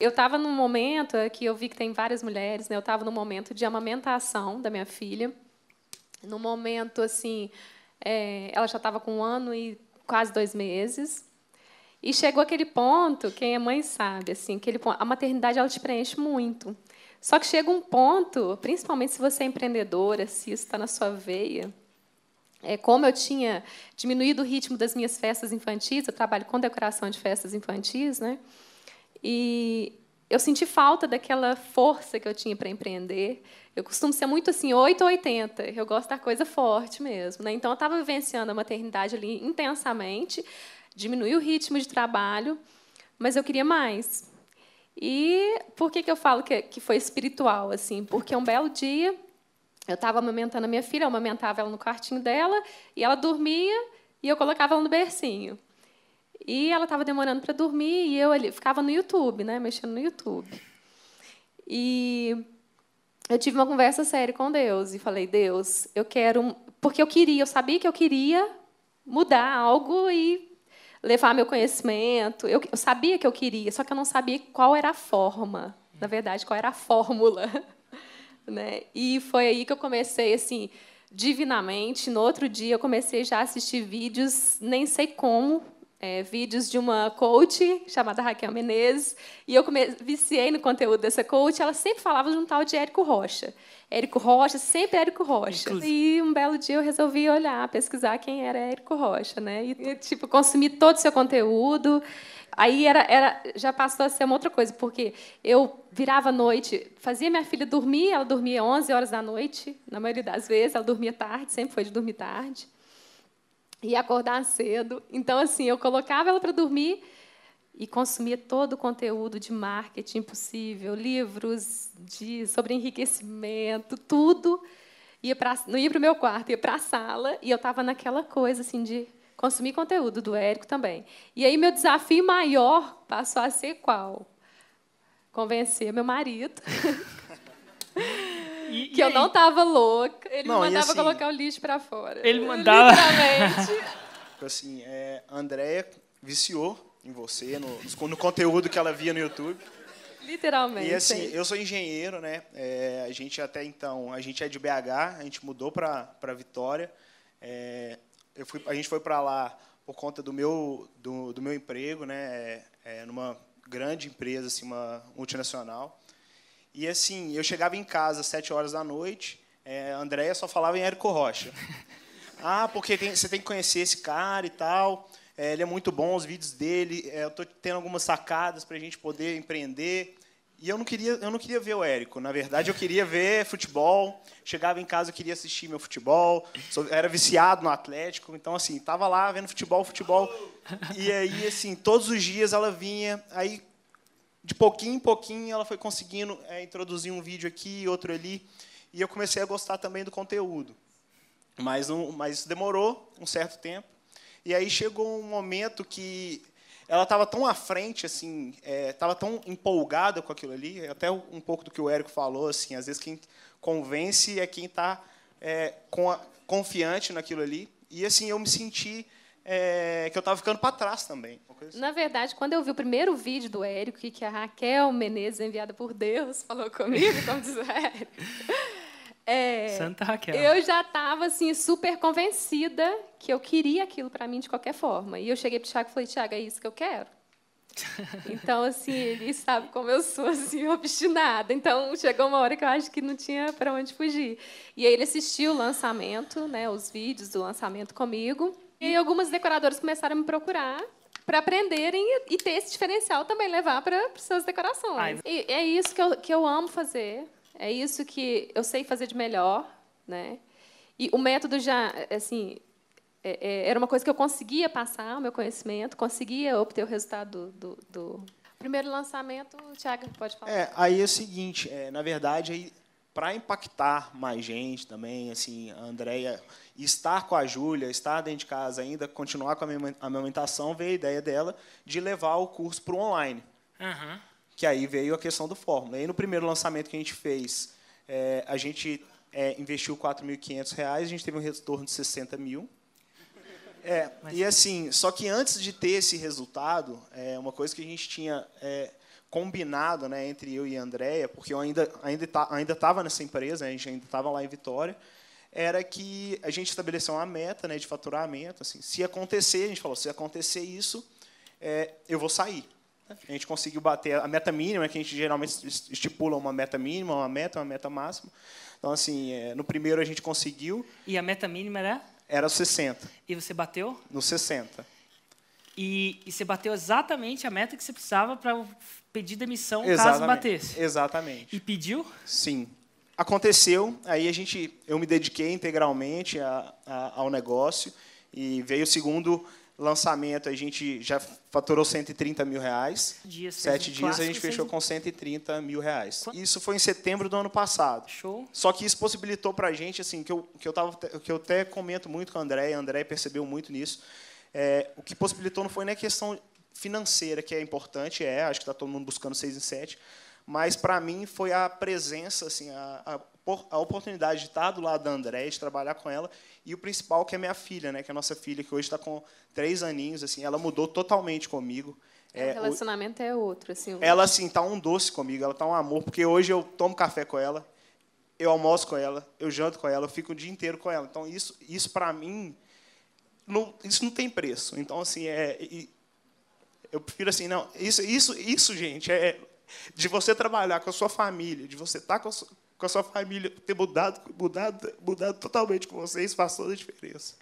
Eu estava num momento que eu vi que tem várias mulheres, né? Eu estava num momento de amamentação da minha filha, num momento assim, é, ela já estava com um ano e quase dois meses, e chegou aquele ponto, quem é mãe sabe, assim, aquele ponto, a maternidade ela te preenche muito. Só que chega um ponto, principalmente se você é empreendedora, se isso está na sua veia, é, como eu tinha diminuído o ritmo das minhas festas infantis, eu trabalho com decoração de festas infantis, né? E eu senti falta daquela força que eu tinha para empreender. Eu costumo ser muito assim, 8 ou 80. Eu gosto da coisa forte mesmo. Né? Então, eu estava vivenciando a maternidade ali intensamente, diminuí o ritmo de trabalho, mas eu queria mais. E por que, que eu falo que, que foi espiritual? assim? Porque um belo dia, eu estava amamentando a minha filha, eu amamentava ela no quartinho dela, e ela dormia, e eu colocava ela no bercinho. E ela estava demorando para dormir e eu ali, ficava no YouTube, né, mexendo no YouTube. E eu tive uma conversa séria com Deus e falei: Deus, eu quero. Porque eu queria, eu sabia que eu queria mudar algo e levar meu conhecimento. Eu, eu sabia que eu queria, só que eu não sabia qual era a forma, na verdade, qual era a fórmula. Né? E foi aí que eu comecei, assim, divinamente. No outro dia, eu comecei já a assistir vídeos, nem sei como, é, vídeos de uma coach chamada Raquel Menezes, e eu viciei no conteúdo dessa coach. Ela sempre falava de um tal de Érico Rocha. Érico Rocha, sempre Érico Rocha. Inclusive. E um belo dia eu resolvi olhar, pesquisar quem era Érico Rocha, né? E tipo consumir todo o seu conteúdo. Aí era, era, já passou a ser uma outra coisa, porque eu virava à noite, fazia minha filha dormir, ela dormia 11 horas da noite, na maioria das vezes, ela dormia tarde, sempre foi de dormir tarde e acordar cedo. Então, assim, eu colocava ela para dormir e consumia todo o conteúdo de marketing possível, livros de sobre enriquecimento, tudo. Ia pra, não ia para o meu quarto, ia para a sala e eu estava naquela coisa assim de consumir conteúdo do Érico também. E aí meu desafio maior passou a ser qual? Convencer meu marido E, que e eu não tava louca. Ele não, me mandava assim, colocar o lixo para fora. Ele mandava. Literalmente. assim, é, a Andrea viciou em você, no, no conteúdo que ela via no YouTube. Literalmente. E assim, eu sou engenheiro, né? É, a gente até então, a gente é de BH, a gente mudou para Vitória. É, eu fui, a gente foi para lá por conta do meu do, do meu emprego, né? É, é, numa grande empresa, assim, uma multinacional. E assim, eu chegava em casa às sete horas da noite, é, a Andréia só falava em Érico Rocha. Ah, porque tem, você tem que conhecer esse cara e tal. É, ele é muito bom, os vídeos dele. É, eu estou tendo algumas sacadas para a gente poder empreender. E eu não queria, eu não queria ver o Érico. Na verdade, eu queria ver futebol. Chegava em casa, eu queria assistir meu futebol. Era viciado no Atlético, então assim, estava lá vendo futebol, futebol. E aí, assim, todos os dias ela vinha. Aí de pouquinho em pouquinho ela foi conseguindo é, introduzir um vídeo aqui, outro ali, e eu comecei a gostar também do conteúdo. Mas, não, mas demorou um certo tempo. E aí chegou um momento que ela estava tão à frente, assim, estava é, tão empolgada com aquilo ali, até um pouco do que o Érico falou, assim, às vezes quem convence é quem está é, confiante naquilo ali. E assim eu me senti é, que eu estava ficando para trás também. Assim. Na verdade, quando eu vi o primeiro vídeo do Érico, que a Raquel Menezes, enviada por Deus, falou comigo, como diz o Érico, é, Santa Raquel. Eu já estava assim super convencida que eu queria aquilo para mim de qualquer forma. E eu cheguei para o Tiago e falei: Tiago, é isso que eu quero. Então, assim, ele sabe como eu sou, assim, obstinada. Então, chegou uma hora que eu acho que não tinha para onde fugir. E aí ele assistiu o lançamento, né, os vídeos do lançamento comigo. E algumas decoradoras começaram a me procurar para aprenderem e, ter esse diferencial também, levar para suas decorações. Ai. E é isso que eu, que eu amo fazer, é isso que eu sei fazer de melhor. Né? E o método já, assim, é, é, era uma coisa que eu conseguia passar o meu conhecimento, conseguia obter o resultado do, do, do... primeiro lançamento. Tiago, pode falar. É, aí é o seguinte, é, na verdade, aí para impactar mais gente também, assim, a Andrea estar com a Júlia, estar dentro de casa ainda, continuar com a amamentação, veio a ideia dela de levar o curso para o online. Uhum. Que aí veio a questão do fórmula. E aí, no primeiro lançamento que a gente fez, é, a gente é, investiu R$ 4.500, a gente teve um retorno de 60 mil. É, e assim, só que antes de ter esse resultado, é, uma coisa que a gente tinha é, combinado né, entre eu e a Andréia, porque eu ainda ainda tá, ainda estava nessa empresa, né, a gente ainda estava lá em Vitória, era que a gente estabeleceu uma meta né, de faturamento. Assim, se acontecer, a gente falou, se acontecer isso, é, eu vou sair. A gente conseguiu bater a meta mínima, que a gente geralmente estipula uma meta mínima, uma meta, uma meta máxima. Então, assim, é, no primeiro a gente conseguiu. E a meta mínima era? Era 60. E você bateu? No 60. E, e você bateu exatamente a meta que você precisava para pedir demissão exatamente, caso batesse. Exatamente. E pediu? Sim. Aconteceu, aí a gente, eu me dediquei integralmente a, a, ao negócio e veio o segundo lançamento, a gente já faturou 130 mil reais. Dias, Sete dias a gente fechou com 130 mil reais. Isso foi em setembro do ano passado. Show. Só que isso possibilitou para a gente, assim, que eu, que, eu tava, que eu até comento muito com a André, a André percebeu muito nisso, é, o que possibilitou não foi nem a questão financeira, que é importante, é, acho que está todo mundo buscando 6 em 7, mas para mim foi a presença, assim, a, a, a, oportunidade de estar do lado da André, de trabalhar com ela, e o principal que é minha filha, né, que é a nossa filha, que hoje está com três aninhos, assim, ela mudou totalmente comigo. É, o relacionamento o, é outro, assim. Ela assim tá um doce comigo, ela tá um amor, porque hoje eu tomo café com ela, eu almoço com ela, eu janto com ela, eu fico o dia inteiro com ela. Então isso, isso para mim não, isso não tem preço. Então, assim, é, eu prefiro assim, não, isso, isso, isso, gente, é de você trabalhar com a sua família, de você estar com a sua, com a sua família, ter mudado, mudado, mudado totalmente com vocês, faz toda a diferença.